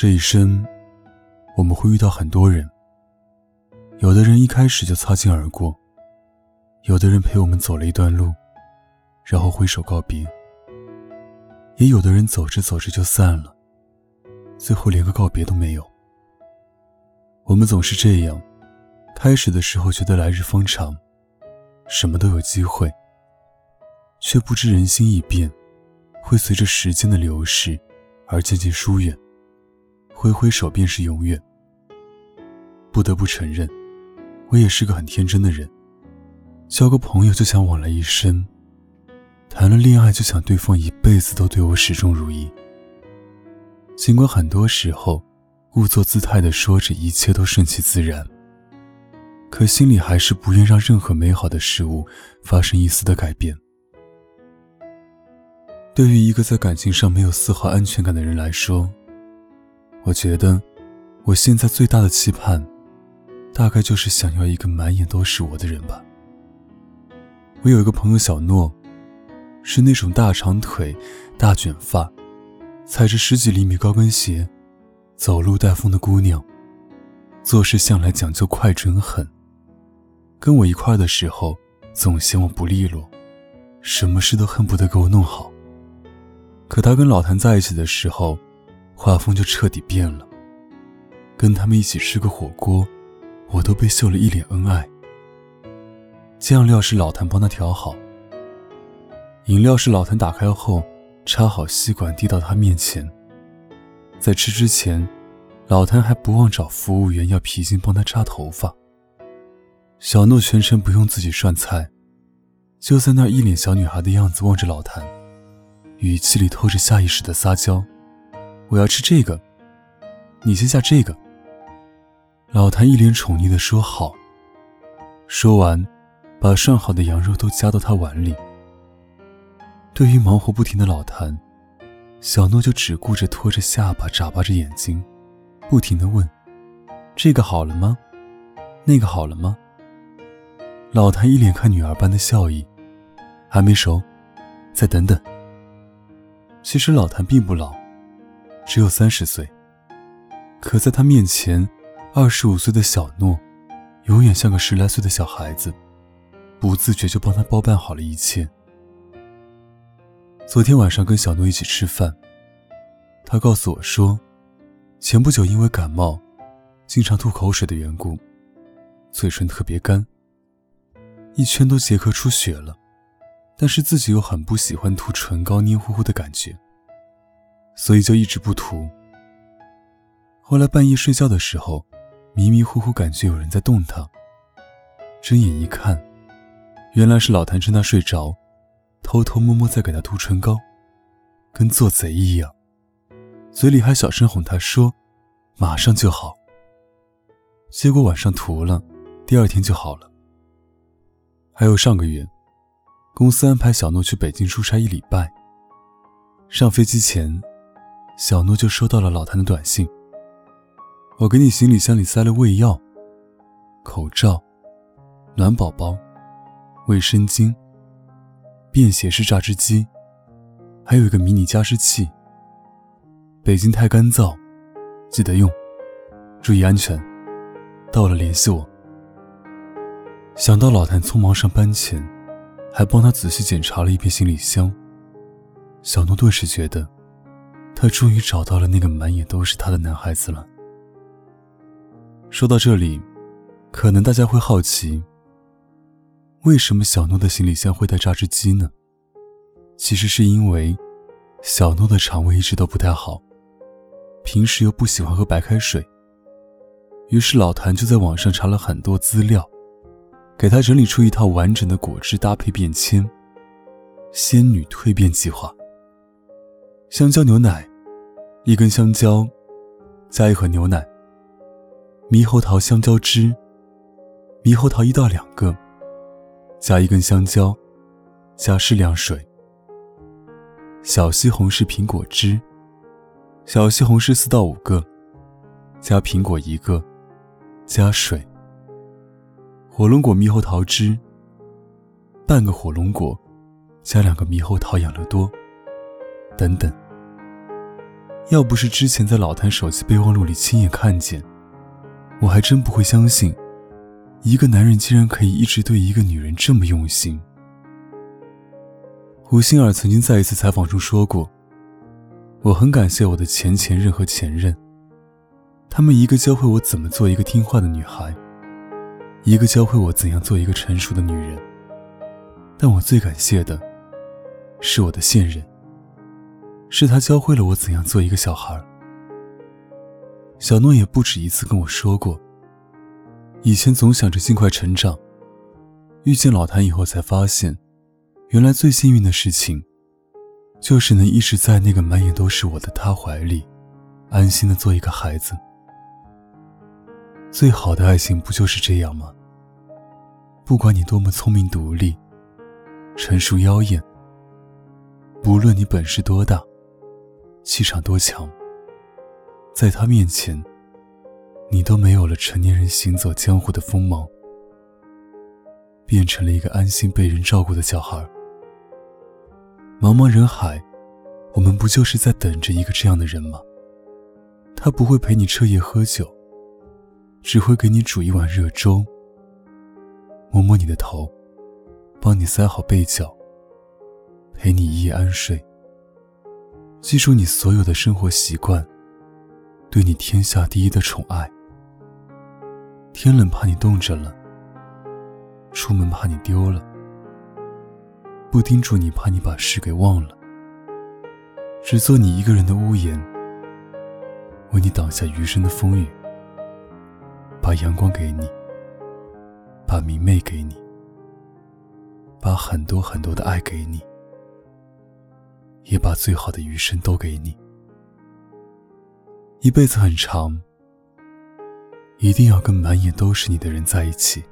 这一生，我们会遇到很多人。有的人一开始就擦肩而过，有的人陪我们走了一段路，然后挥手告别，也有的人走着走着就散了，最后连个告别都没有。我们总是这样，开始的时候觉得来日方长，什么都有机会，却不知人心易变，会随着时间的流逝而渐渐疏远。挥挥手便是永远。不得不承认，我也是个很天真的人。交个朋友就想往来一生，谈了恋爱就想对方一辈子都对我始终如一。尽管很多时候，故作姿态的说着一切都顺其自然，可心里还是不愿让任何美好的事物发生一丝的改变。对于一个在感情上没有丝毫安全感的人来说，我觉得，我现在最大的期盼，大概就是想要一个满眼都是我的人吧。我有一个朋友小诺，是那种大长腿、大卷发，踩着十几厘米高跟鞋，走路带风的姑娘，做事向来讲究快准狠。跟我一块的时候，总嫌我不利落，什么事都恨不得给我弄好。可他跟老谭在一起的时候，画风就彻底变了。跟他们一起吃个火锅，我都被秀了一脸恩爱。酱料是老谭帮他调好，饮料是老谭打开后插好吸管递到他面前。在吃之前，老谭还不忘找服务员要皮筋帮他扎头发。小诺全程不用自己涮菜，就在那一脸小女孩的样子望着老谭，语气里透着下意识的撒娇。我要吃这个，你先下这个。老谭一脸宠溺的说好。说完，把涮好的羊肉都夹到他碗里。对于忙活不停的老谭，小诺就只顾着拖着下巴眨巴着眼睛，不停的问：“这个好了吗？那个好了吗？”老谭一脸看女儿般的笑意：“还没熟，再等等。”其实老谭并不老。只有三十岁，可在他面前，二十五岁的小诺，永远像个十来岁的小孩子，不自觉就帮他包办好了一切。昨天晚上跟小诺一起吃饭，他告诉我说，前不久因为感冒，经常吐口水的缘故，嘴唇特别干，一圈都结壳出血了，但是自己又很不喜欢涂唇膏黏糊糊的感觉。所以就一直不涂。后来半夜睡觉的时候，迷迷糊糊感觉有人在动他。睁眼一看，原来是老谭趁他睡着，偷偷摸摸在给他涂唇膏，跟做贼一样，嘴里还小声哄他说：“马上就好。”结果晚上涂了，第二天就好了。还有上个月，公司安排小诺去北京出差一礼拜，上飞机前。小诺就收到了老谭的短信。我给你行李箱里塞了胃药、口罩、暖宝宝、卫生巾、便携式榨汁机，还有一个迷你加湿器。北京太干燥，记得用，注意安全。到了联系我。想到老谭匆忙上班前，还帮他仔细检查了一遍行李箱，小诺顿时觉得。他终于找到了那个满眼都是他的男孩子了。说到这里，可能大家会好奇，为什么小诺的行李箱会带榨汁机呢？其实是因为小诺的肠胃一直都不太好，平时又不喜欢喝白开水，于是老谭就在网上查了很多资料，给他整理出一套完整的果汁搭配便签——仙女蜕变计划。香蕉牛奶，一根香蕉，加一盒牛奶。猕猴桃香蕉汁，猕猴桃一到两个，加一根香蕉，加适量水。小西红柿苹果汁，小西红柿四到五个，加苹果一个。加水，火龙果猕猴桃汁，半个火龙果，加两个猕猴桃养乐多，等等。要不是之前在老谭手机备忘录里亲眼看见，我还真不会相信，一个男人竟然可以一直对一个女人这么用心。胡杏儿曾经在一次采访中说过：“我很感谢我的前前任和前任。”他们一个教会我怎么做一个听话的女孩，一个教会我怎样做一个成熟的女人。但我最感谢的，是我的现任，是他教会了我怎样做一个小孩。小诺也不止一次跟我说过，以前总想着尽快成长，遇见老谭以后才发现，原来最幸运的事情，就是能一直在那个满眼都是我的他怀里，安心的做一个孩子。最好的爱情不就是这样吗？不管你多么聪明独立、成熟妖艳，不论你本事多大、气场多强，在他面前，你都没有了成年人行走江湖的锋芒，变成了一个安心被人照顾的小孩。茫茫人海，我们不就是在等着一个这样的人吗？他不会陪你彻夜喝酒。只会给你煮一碗热粥，摸摸你的头，帮你塞好被角，陪你一夜安睡。记住你所有的生活习惯，对你天下第一的宠爱。天冷怕你冻着了，出门怕你丢了，不叮嘱你怕你把事给忘了，只做你一个人的屋檐，为你挡下余生的风雨。把阳光给你，把明媚给你，把很多很多的爱给你，也把最好的余生都给你。一辈子很长，一定要跟满眼都是你的人在一起。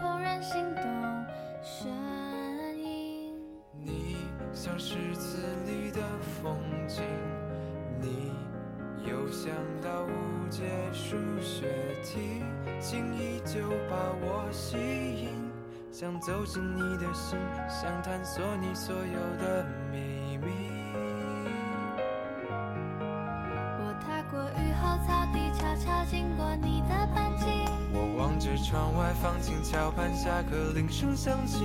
怦然心动声音。你像诗词里的风景，你又像道无解数学题，轻易就把我吸引，想走进你的心，想探索你所有的秘密。我踏过雨后草地，悄悄经过你的班。着窗外，放晴桥畔，下课铃声响起。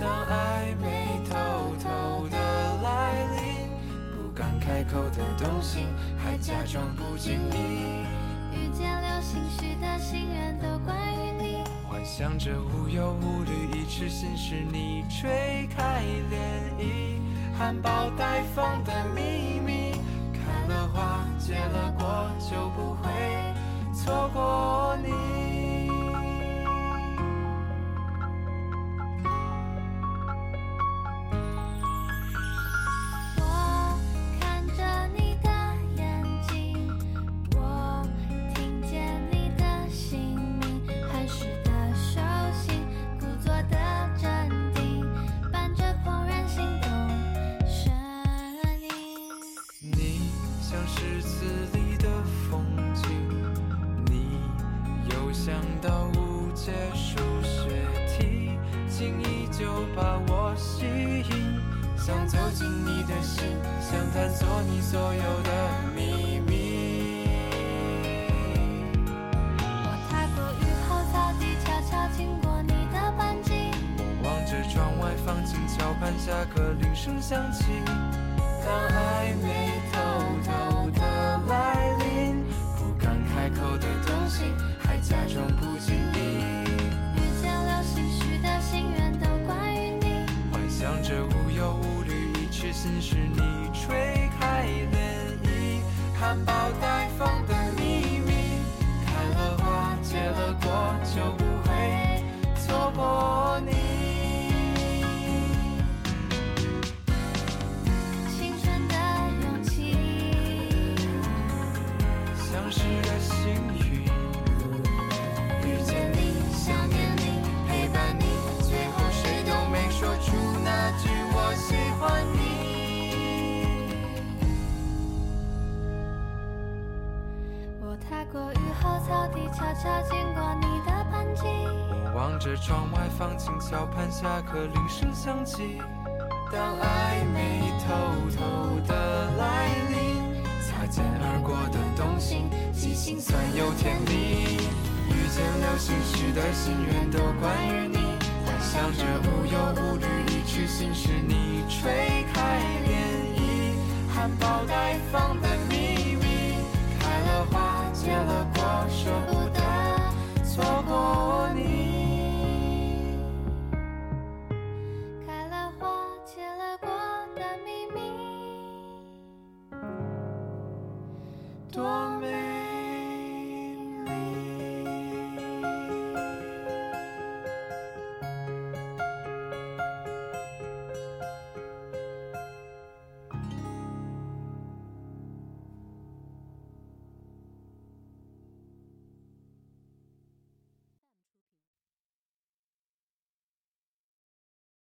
当暧昧偷偷的来临，不敢开口的动心，还假装不经意。遇见流星许的心愿都关于你，幻想着无忧无虑，一池心事你吹开涟漪，含苞待放的秘密，开了花结了果，就不会错过你。就把我吸引，想走进你的心，想探索你所有的秘密。我踏过雨后草地，悄悄经过你的班级，望着窗外放晴，桥畔下课铃声响起，当暧昧。踏过雨后草地，悄悄经过你的班级。我望着窗外放晴桥畔下课铃声响起，当暧昧偷偷的来临，擦肩而过的动心，既心酸又甜蜜。遇见流星许的心愿都关于你，幻想着无忧无虑，一痴心事